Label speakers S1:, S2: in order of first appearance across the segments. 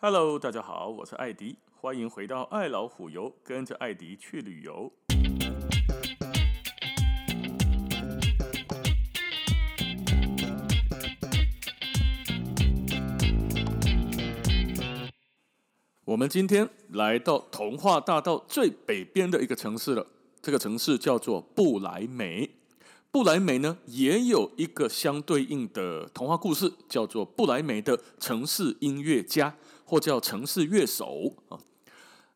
S1: Hello，大家好，我是艾迪，欢迎回到爱老虎游，跟着艾迪去旅游。我们今天来到童话大道最北边的一个城市了，这个城市叫做不莱梅。不莱梅呢，也有一个相对应的童话故事，叫做不莱梅的城市音乐家。或叫城市乐手啊，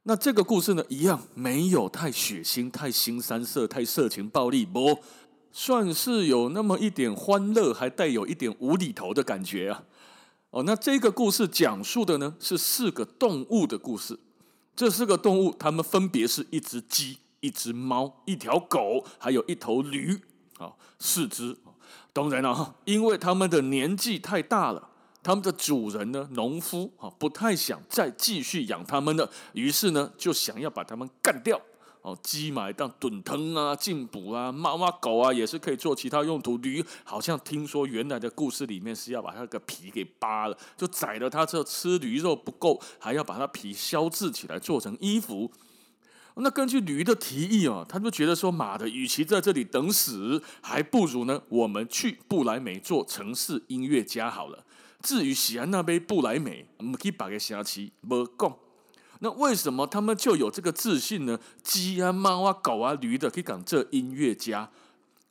S1: 那这个故事呢，一样没有太血腥、太腥膻色、太色情暴力，不算是有那么一点欢乐，还带有一点无厘头的感觉啊。哦，那这个故事讲述的呢，是四个动物的故事。这四个动物，它们分别是一只鸡、一只猫、一条狗，还有一头驴啊，四只。当然了哈，因为它们的年纪太大了。他们的主人呢，农夫啊，不太想再继续养他们了，于是呢，就想要把他们干掉。哦，鸡嘛当炖汤啊、进补啊，猫啊、狗啊也是可以做其他用途。驴好像听说原来的故事里面是要把它的皮给扒了，就宰了它之后吃驴肉不够，还要把它皮削制起来做成衣服。那根据驴的提议啊，他就觉得说，马的，与其在这里等死，还不如呢，我们去不来梅做城市音乐家好了。至于喜安那杯不来美，我们可以把个瞎七没讲。那为什么他们就有这个自信呢？鸡啊、猫啊、狗啊、驴的可以讲这音乐家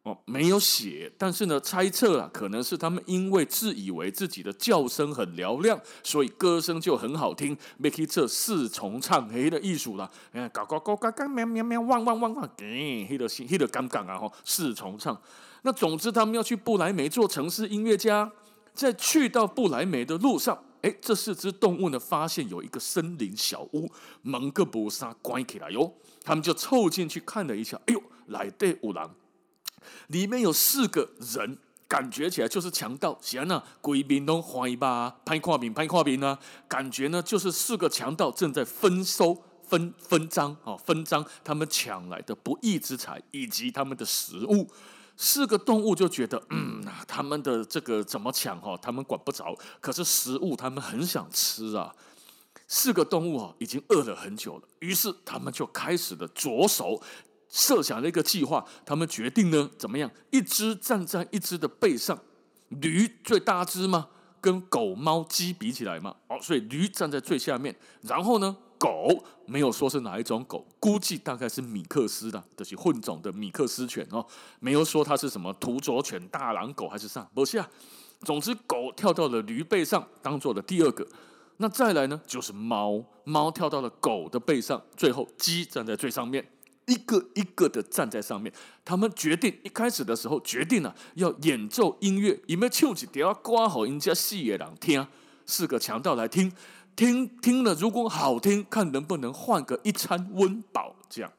S1: 哦，没有写，但是呢，猜测啊，可能是他们因为自以为自己的叫声很嘹亮，所以歌声就很好听，没可以这四重唱黑的艺术啦。哎，搞搞搞搞喵喵喵，汪汪汪汪，给黑的黑的杠杠啊！吼，四重唱。那总之，他们要去不来梅做城市音乐家。在去到不莱梅的路上，哎，这四只动物呢，发现有一个森林小屋，蒙个不杀关起来哟。他们就凑进去看了一下，哎呦，来对五郎，里面有四个人，感觉起来就是强盗。行啊，贵宾都怀吧，拍跨饼，拍跨饼呢，感觉呢就是四个强盗正在分收、分分赃啊，分赃他们抢来的不义之财以及他们的食物。四个动物就觉得，嗯，他们的这个怎么抢哈，他们管不着。可是食物他们很想吃啊。四个动物啊，已经饿了很久了，于是他们就开始了着手设想了一个计划。他们决定呢，怎么样？一只站在一只的背上，驴最大只嘛，跟狗、猫、鸡比起来嘛，哦，所以驴站在最下面。然后呢？狗没有说是哪一种狗，估计大概是米克斯的，就是混种的米克斯犬哦。没有说它是什么土佐犬、大狼狗还是啥，不是啊。总之，狗跳到了驴背上，当做了第二个。那再来呢，就是猫，猫跳到了狗的背上，最后鸡站在最上面，一个一个的站在上面。他们决定一开始的时候决定了、要演奏音乐，因为唱一条歌好人家四个人听，四个强盗来听。听听了，如果好听，看能不能换个一餐温饱。这样，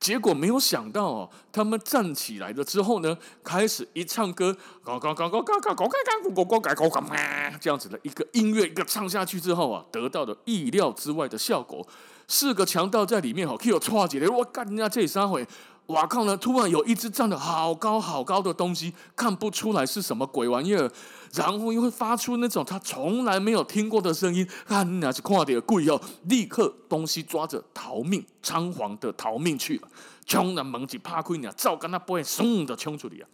S1: 结果没有想到哦，他们站起来了之后呢，开始一唱歌，嘎嘎嘎嘎嘎嘎嘎嘎嘎，嘎嘎嘎嘎这样子的一个音乐，一个唱下去之后啊，得到了意料之外的效果。四个强盗在里面哈，可以有错觉的，我干人家这三回。哇靠呢！突然有一只站的好高好高的东西，看不出来是什么鬼玩意儿，然后又会发出那种他从来没有听过的声音，看那是看点贵哦！立刻东西抓着逃命，仓皇的逃命去了。冲了门就怕亏呢，照跟他不会嗖的冲出去啊！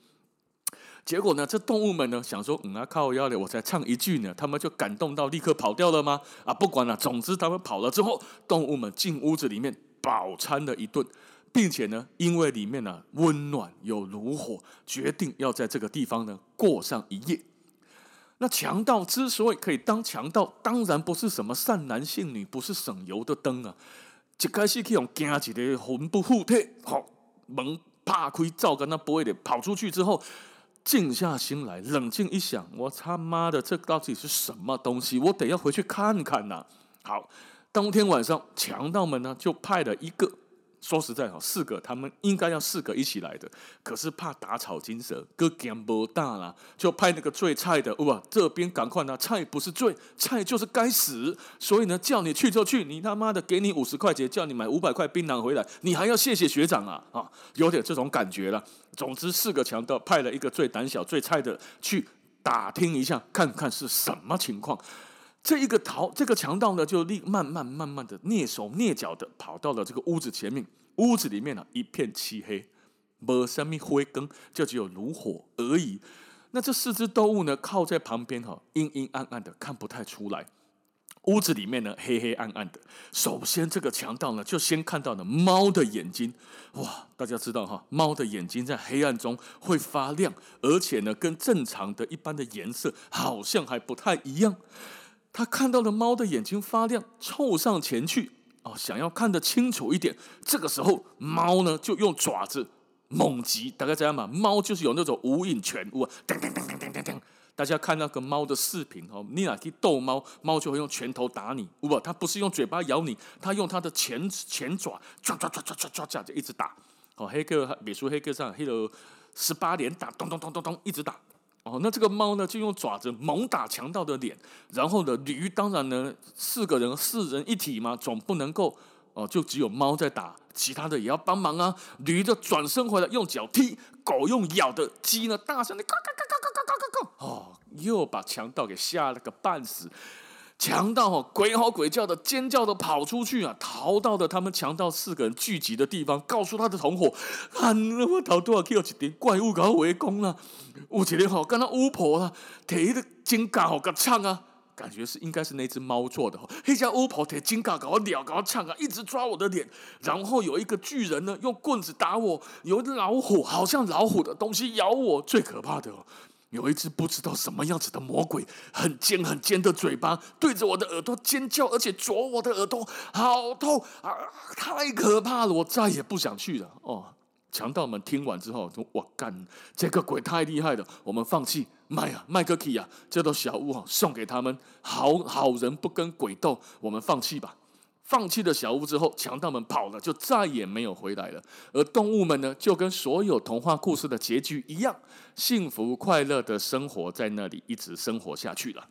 S1: 结果呢，这动物们呢想说，嗯啊靠腰的，我才唱一句呢，他们就感动到立刻跑掉了吗？啊，不管了，总之他们跑了之后，动物们进屋子里面饱餐了一顿。并且呢，因为里面呢温暖有炉火，决定要在这个地方呢过上一夜。那强盗之所以可以当强盗，当然不是什么善男信女，不是省油的灯啊。一开始去用惊起的魂不附体，好门怕亏，照跟他不会的跑出去之后，静下心来，冷静一想，我他妈的，这到底是什么东西？我得要回去看看呐。好，当天晚上，强盗们呢就派了一个。说实在哈，四个他们应该要四个一起来的，可是怕打草惊蛇，个胆不大啦，就派那个最菜的哇，这边赶快拿菜不是罪，菜就是该死，所以呢，叫你去就去，你他妈的给你五十块钱，叫你买五百块槟榔回来，你还要谢谢学长啊啊，有点这种感觉了。总之，四个强盗派了一个最胆小、最菜的去打听一下，看看是什么情况。这一个逃这个强盗呢，就立慢慢慢慢的蹑手蹑脚的跑到了这个屋子前面。屋子里面呢、一片漆黑，没什么灰光，就只有炉火而已。那这四只动物呢，靠在旁边哈，阴阴暗暗的，看不太出来。屋子里面呢，黑黑暗暗的。首先，这个强盗呢，就先看到了猫的眼睛。哇，大家知道哈，猫的眼睛在黑暗中会发亮，而且呢，跟正常的一般的颜色好像还不太一样。他看到了猫的眼睛发亮，凑上前去哦，想要看得清楚一点。这个时候，猫呢就用爪子猛击，大概这样嘛。猫就是有那种无影拳，哇，噔噔噔噔噔噔噔。大家看那个猫的视频哦，你俩去逗猫，猫就会用拳头打你，不，它不是用嘴巴咬你，它用它的前前爪抓抓抓抓抓抓抓就一直打。哦，黑客美术黑客上黑了十八连打，咚咚咚咚咚一直打。哦，那这个猫呢，就用爪子猛打强盗的脸，然后呢，驴当然呢，四个人四人一体嘛，总不能够哦，就只有猫在打，其他的也要帮忙啊。驴就转身回来用脚踢，狗用咬的，鸡呢大声的嘎嘎嘎嘎嘎嘎嘎嘎，哦，又把强盗给吓了个半死。强盗哦，鬼吼鬼叫的尖叫的跑出去啊，逃到了他们强盗四个人聚集的地方，告诉他的同伙：“啊，我逃多少 Q 几点怪物搞围攻了？我今天好跟他巫婆啊，提的金刚好个唱啊，感觉是应该是那只猫做的。黑家巫婆提金刚搞我鸟搞我唱啊，一直抓我的脸。然后有一个巨人。呢，用棍子打我，有一老虎，好像老虎的东西咬我。最可怕的哦。”有一只不知道什么样子的魔鬼，很尖很尖的嘴巴，对着我的耳朵尖叫，而且啄我的耳朵，好痛啊！太可怕了，我再也不想去了。哦，强盗们听完之后说：“我干，这个鬼太厉害了，我们放弃，卖啊，卖个屁啊！这栋小屋送给他们，好好人不跟鬼斗，我们放弃吧。”放弃了小屋之后，强盗们跑了，就再也没有回来了。而动物们呢，就跟所有童话故事的结局一样，幸福快乐的生活在那里，一直生活下去了。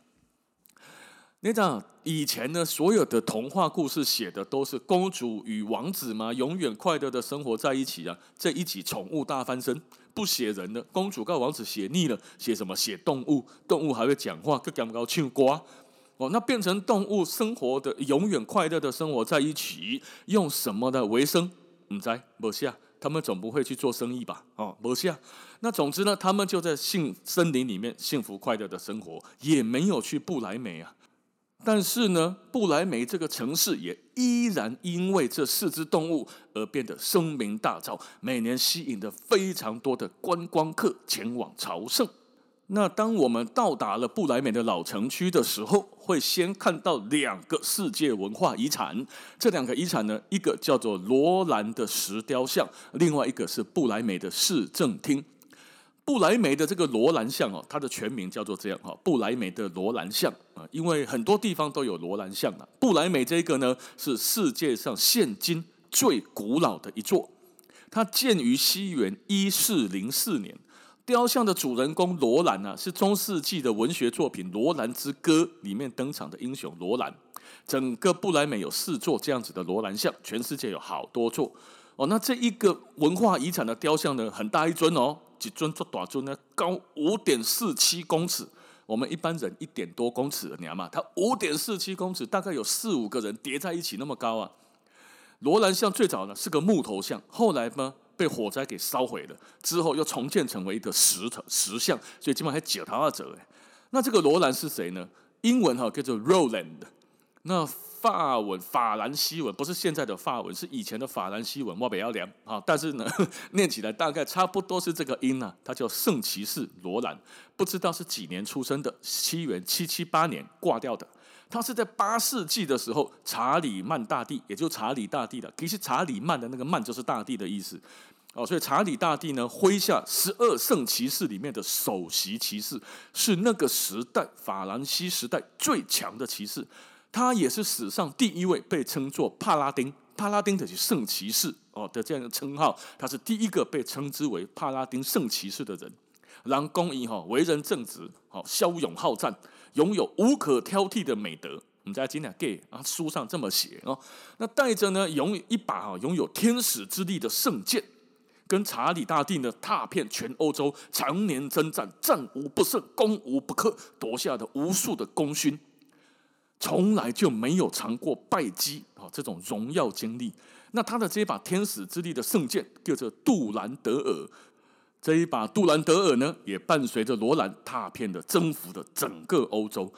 S1: 你知道以前呢，所有的童话故事写的都是公主与王子嘛，永远快乐的生活在一起啊。这一集宠物大翻身，不写人了，公主跟王子写腻了，写什么？写动物，动物还会讲话，更讲不高唱歌。哦，那变成动物生活的永远快乐的生活在一起，用什么的为生？唔知，没事啊，他们总不会去做生意吧？哦，没事啊。那总之呢，他们就在幸森林里面幸福快乐的生活，也没有去不莱梅啊。但是呢，不莱梅这个城市也依然因为这四只动物而变得声名大噪，每年吸引着非常多的观光客前往朝圣。那当我们到达了不莱梅的老城区的时候，会先看到两个世界文化遗产。这两个遗产呢，一个叫做罗兰的石雕像，另外一个是不莱梅的市政厅。不莱梅的这个罗兰像哦，它的全名叫做这样哈，不莱梅的罗兰像啊，因为很多地方都有罗兰像啊。不莱梅这个呢，是世界上现今最古老的一座，它建于西元一四零四年。雕像的主人公罗兰呢，是中世纪的文学作品《罗兰之歌》里面登场的英雄罗兰。整个不莱梅有四座这样子的罗兰像，全世界有好多座哦。那这一个文化遗产的雕像呢，很大一尊哦，几尊做大尊呢，高五点四七公尺。我们一般人一点多公尺，你知道吗？它五点四七公尺，大概有四五个人叠在一起那么高啊。罗兰像最早呢是个木头像，后来呢，被火灾给烧毁了，之后又重建成为一个石头石像，所以基本上还九条二折哎。那这个罗兰是谁呢？英文哈叫做 Roland，那法文法兰西文不是现在的法文，是以前的法兰西文，我不要凉啊。但是呢，念起来大概差不多是这个音啊。他叫圣骑士罗兰，不知道是几年出生的，西元七七八年挂掉的。他是在八世纪的时候，查理曼大帝，也就查理大帝的，其实查理曼的那个曼就是大帝的意思，哦，所以查理大帝呢，麾下十二圣骑士里面的首席骑士，是那个时代法兰西时代最强的骑士，他也是史上第一位被称作帕拉丁，帕拉丁的是圣骑士哦的这样的称号，他是第一个被称之为帕拉丁圣骑士的人。郎公仪哈，为人正直，好骁勇好战，拥有无可挑剔的美德。我们在今天给啊，书上这么写哦。那带着呢，拥有一把哈，拥有天使之力的圣剑，跟查理大帝呢，踏遍全欧洲，常年征战，战无不胜，攻无不克，夺下的无数的功勋。从来就没有尝过败绩啊这种荣耀经历。那他的这一把天使之力的圣剑叫做杜兰德尔，这一把杜兰德尔呢，也伴随着罗兰踏遍了征服的整个欧洲。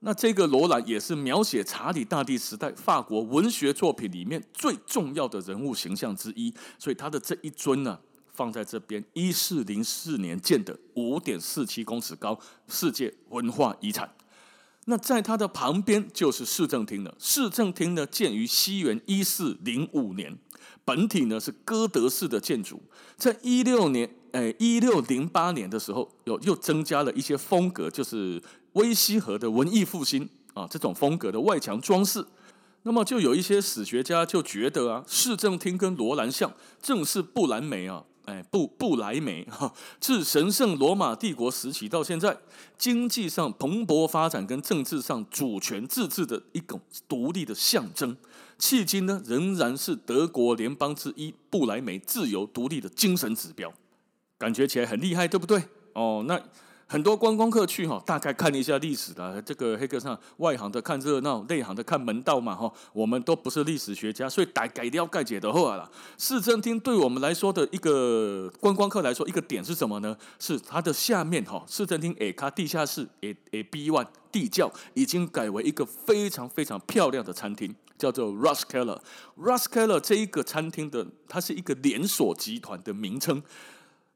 S1: 那这个罗兰也是描写查理大帝时代法国文学作品里面最重要的人物形象之一，所以他的这一尊呢，放在这边，一四零四年建的，五点四七公尺高，世界文化遗产。那在它的旁边就是市政厅了。市政厅呢，建于西元一四零五年，本体呢是哥德式的建筑。在一六年，诶一六零八年的时候，又又增加了一些风格，就是威西河的文艺复兴啊这种风格的外墙装饰。那么就有一些史学家就觉得啊，市政厅跟罗兰像正是不莱梅啊。哎，不不莱梅哈，自神圣罗马帝国时期到现在，经济上蓬勃发展跟政治上主权自治的一种独立的象征。迄今呢，仍然是德国联邦之一不莱梅自由独立的精神指标，感觉起来很厉害，对不对？哦，那。很多观光客去哈，大概看一下历史的这个黑客上，外行的看热闹，内行的看门道嘛哈。我们都不是历史学家，所以大概了解的话啦。市政厅对我们来说的一个观光客来说，一个点是什么呢？是它的下面哈，市政厅 A 卡地下室 A A B One 地窖已经改为一个非常非常漂亮的餐厅，叫做 Rathskeller。Rathskeller 这一个餐厅的，它是一个连锁集团的名称。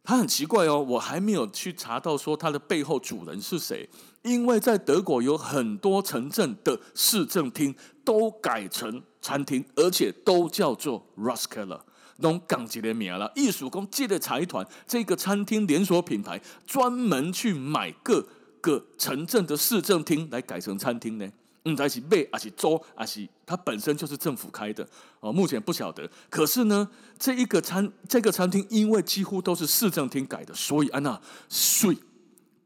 S1: 它很奇怪哦，我还没有去查到说它的背后主人是谁，因为在德国有很多城镇的市政厅都改成餐厅，而且都叫做 Rathskeller，弄港籍的名了。艺术工借的财团这个餐厅连锁品牌专门去买各个城镇的市政厅来改成餐厅呢。嗯，在一起卖还是租还是它本身就是政府开的哦，目前不晓得。可是呢，这一个餐这个餐厅因为几乎都是市政厅改的，所以安娜水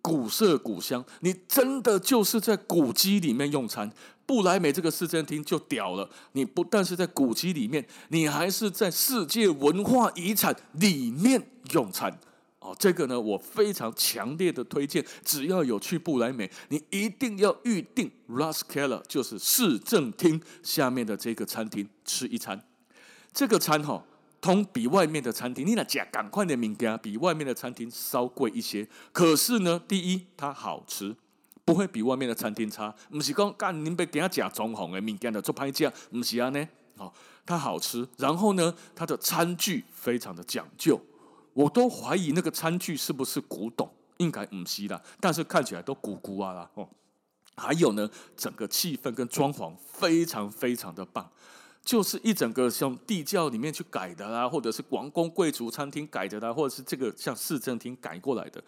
S1: 古色古香，你真的就是在古迹里面用餐。不莱美这个市政厅就屌了，你不但是在古迹里面，你还是在世界文化遗产里面用餐。哦，这个呢，我非常强烈的推荐，只要有去不莱梅，你一定要预定 Ras Keller，就是市政厅下面的这个餐厅吃一餐。这个餐哈、哦，通比外面的餐厅，你那讲赶快的名家比外面的餐厅稍贵一些。可是呢，第一它好吃，不会比外面的餐厅差。不是讲干您别给他讲中红的名家的做拍价，不是啊呢。哦，它好吃，然后呢，它的餐具非常的讲究。我都怀疑那个餐具是不是古董，应该唔是啦，但是看起来都古古啊啦哦。还有呢，整个气氛跟装潢非常非常的棒，就是一整个像地窖里面去改的啦，或者是王公贵族餐厅改的啦，或者是这个像市政厅改过来的。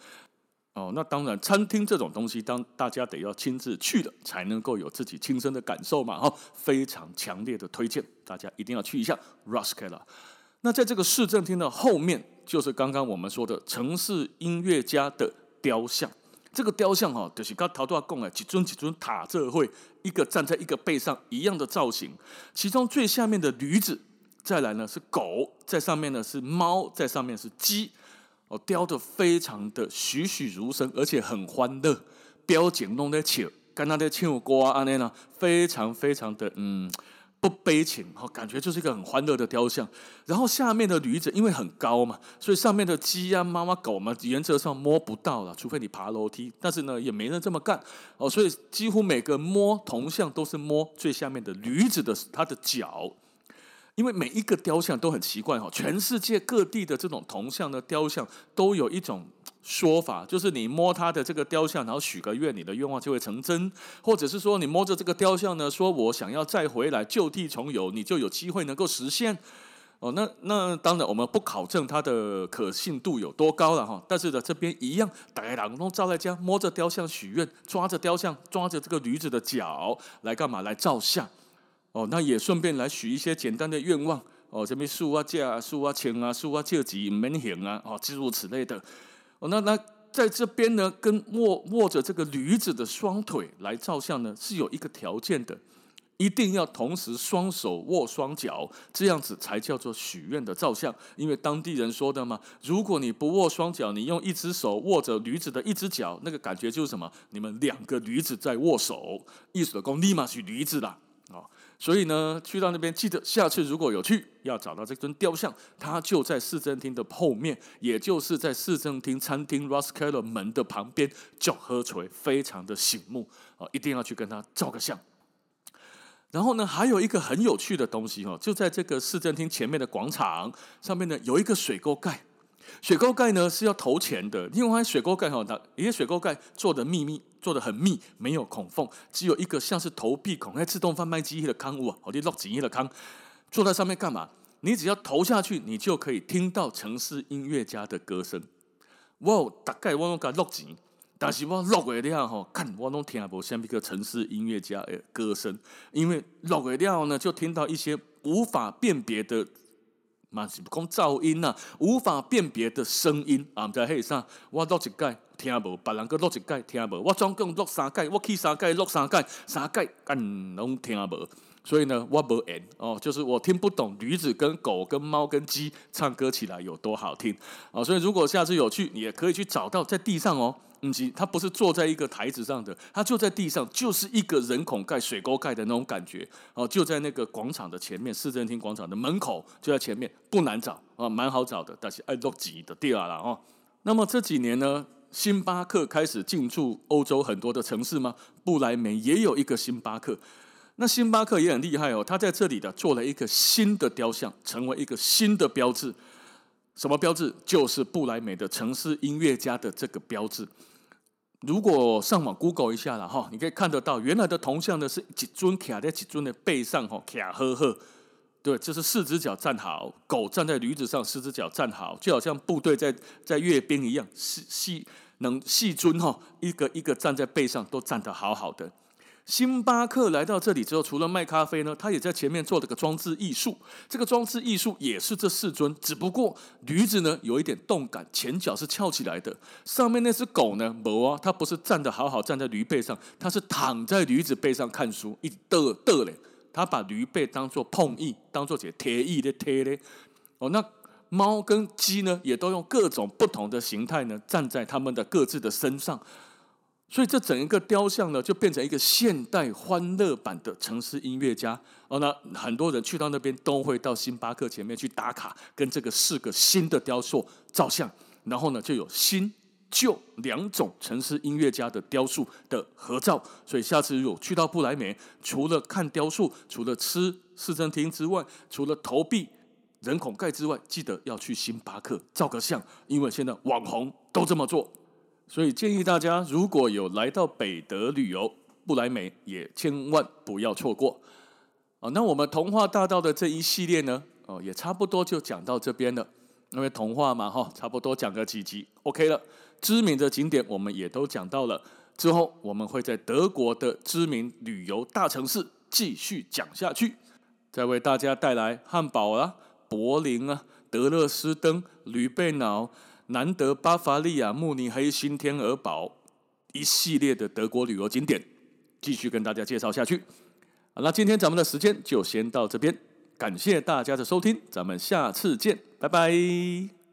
S1: 哦，那当然，餐厅这种东西，当大家得要亲自去的，才能够有自己亲身的感受嘛。哈，非常强烈的推荐，大家一定要去一下 Rathskeller。那在这个市政厅的后面，就是刚刚我们说的城市音乐家的雕像。这个雕像哈，就是刚陶多亚贡哎，几尊几尊塔这会一个站在一个背上一样的造型。其中最下面的驴子，再来呢是狗，在上面呢是猫，在上面是鸡。哦，雕得非常的栩栩如生，而且很欢乐，表情弄得笑，跟他的唱歌啊那呢，非常非常的嗯。不悲情，感觉就是一个很欢乐的雕像。然后下面的驴子因为很高嘛，所以上面的鸡啊、猫啊、狗嘛，原则上摸不到了，除非你爬楼梯。但是呢，也没人这么干哦，所以几乎每个摸铜像都是摸最下面的驴子的它的脚，因为每一个雕像都很奇怪哈，全世界各地的这种铜像的雕像都有一种。说法就是你摸他的这个雕像，然后许个愿，你的愿望就会成真；或者是说你摸着这个雕像呢，说我想要再回来就地重游，你就有机会能够实现。哦，那那当然我们不考证它的可信度有多高了哈。但是呢，这边一样，大家都照在家摸着雕像许愿，抓着雕像，抓着这个驴子的脚来干嘛？来照相。哦，那也顺便来许一些简单的愿望。哦，什么树啊、架啊、树啊、钱啊、树啊、救急、门行啊，哦，诸如此类的。哦，那那在这边呢，跟握握着这个驴子的双腿来照相呢，是有一个条件的，一定要同时双手握双脚，这样子才叫做许愿的照相。因为当地人说的嘛，如果你不握双脚，你用一只手握着驴子的一只脚，那个感觉就是什么？你们两个驴子在握手，意思的功立马是驴子了。所以呢，去到那边记得下次如果有去，要找到这尊雕像，它就在市政厅的后面，也就是在市政厅餐厅 Roskell 的门的旁边，叫喝锤，非常的醒目啊，一定要去跟他照个相。然后呢，还有一个很有趣的东西哦，就在这个市政厅前面的广场上面呢，有一个水沟盖。雪沟盖呢是要投钱的，因为雪沟盖哈，它因为水沟盖做的密密，做的很密，没有孔缝，只有一个像是投币孔，那自动贩卖机的坑物啊，好，你落几亿的坑，坐在上面干嘛？你只要投下去，你就可以听到城市音乐家的歌声。哇，大概我拢甲落钱，但是我落过了吼，看我拢听不像一个城市音乐家的歌声，因为落过了呢，就听到一些无法辨别的。嘛是讲噪音呐、啊，无法辨别的声音啊！毋知迄啥，我录一届听无，别人搁录一届听无，我总共录三届，我去三届录三届，三届干拢听无。所以呢，我无缘哦，就是我听不懂驴子跟狗跟猫跟鸡唱歌起来有多好听啊！所以如果下次有去，你也可以去找到在地上哦。嗯，其他不是坐在一个台子上的，它就在地上，就是一个人孔盖、水沟盖的那种感觉哦，就在那个广场的前面，市政厅广场的门口就在前面，不难找啊，蛮好找的，但是爱落挤的地儿了哦。那么这几年呢，星巴克开始进驻欧洲很多的城市吗？不来梅也有一个星巴克，那星巴克也很厉害哦，他在这里的做了一个新的雕像，成为一个新的标志。什么标志？就是不莱梅的城市音乐家的这个标志。如果上网 Google 一下了哈，你可以看得到原来的铜像呢是一尊卡在一尊的背上哈，卡呵呵，对，这是四只脚站好，狗站在驴子上，四只脚站好，就好像部队在在阅兵一样，细细能细尊哈，一个一个站在背上都站得好好的。星巴克来到这里之后，除了卖咖啡呢，他也在前面做了个装置艺术。这个装置艺术也是这四尊，只不过驴子呢有一点动感，前脚是翘起来的。上面那只狗呢，没啊，它不是站得好好站在驴背上，它是躺在驴子背上看书，一嘚嘚嘞。它把驴背当做碰翼，当做解铁翼的贴嘞。哦，那猫跟鸡呢，也都用各种不同的形态呢，站在他们的各自的身上。所以这整一个雕像呢，就变成一个现代欢乐版的城市音乐家哦。那很多人去到那边都会到星巴克前面去打卡，跟这个四个新的雕塑照相。然后呢，就有新旧两种城市音乐家的雕塑的合照。所以下次如果去到不来梅，除了看雕塑，除了吃市政厅之外，除了投币人孔盖之外，记得要去星巴克照个相，因为现在网红都这么做。所以建议大家，如果有来到北德旅游，不来美也千万不要错过。哦，那我们童话大道的这一系列呢，哦，也差不多就讲到这边了。因为童话嘛，哈，差不多讲个几集，OK 了。知名的景点我们也都讲到了，之后我们会在德国的知名旅游大城市继续讲下去，再为大家带来汉堡啊、柏林啊、德勒斯登、吕贝瑙。南德、巴伐利亚、慕尼黑、新天鹅堡一系列的德国旅游景点，继续跟大家介绍下去。好，那今天咱们的时间就先到这边，感谢大家的收听，咱们下次见，拜拜。